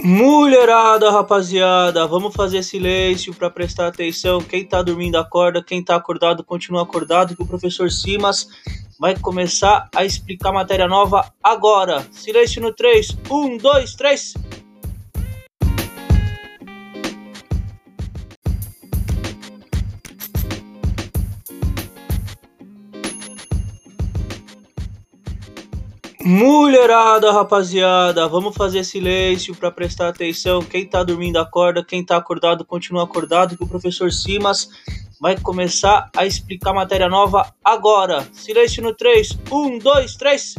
Mulherada, rapaziada, vamos fazer silêncio para prestar atenção. Quem tá dormindo acorda, quem tá acordado continua acordado, que o professor Simas vai começar a explicar matéria nova agora. Silêncio no 3. 1, 2, 3. Mulherada, rapaziada, vamos fazer silêncio para prestar atenção. Quem tá dormindo acorda, quem tá acordado continua acordado, que o professor Simas vai começar a explicar matéria nova agora. Silêncio no 3. 1, 2, 3.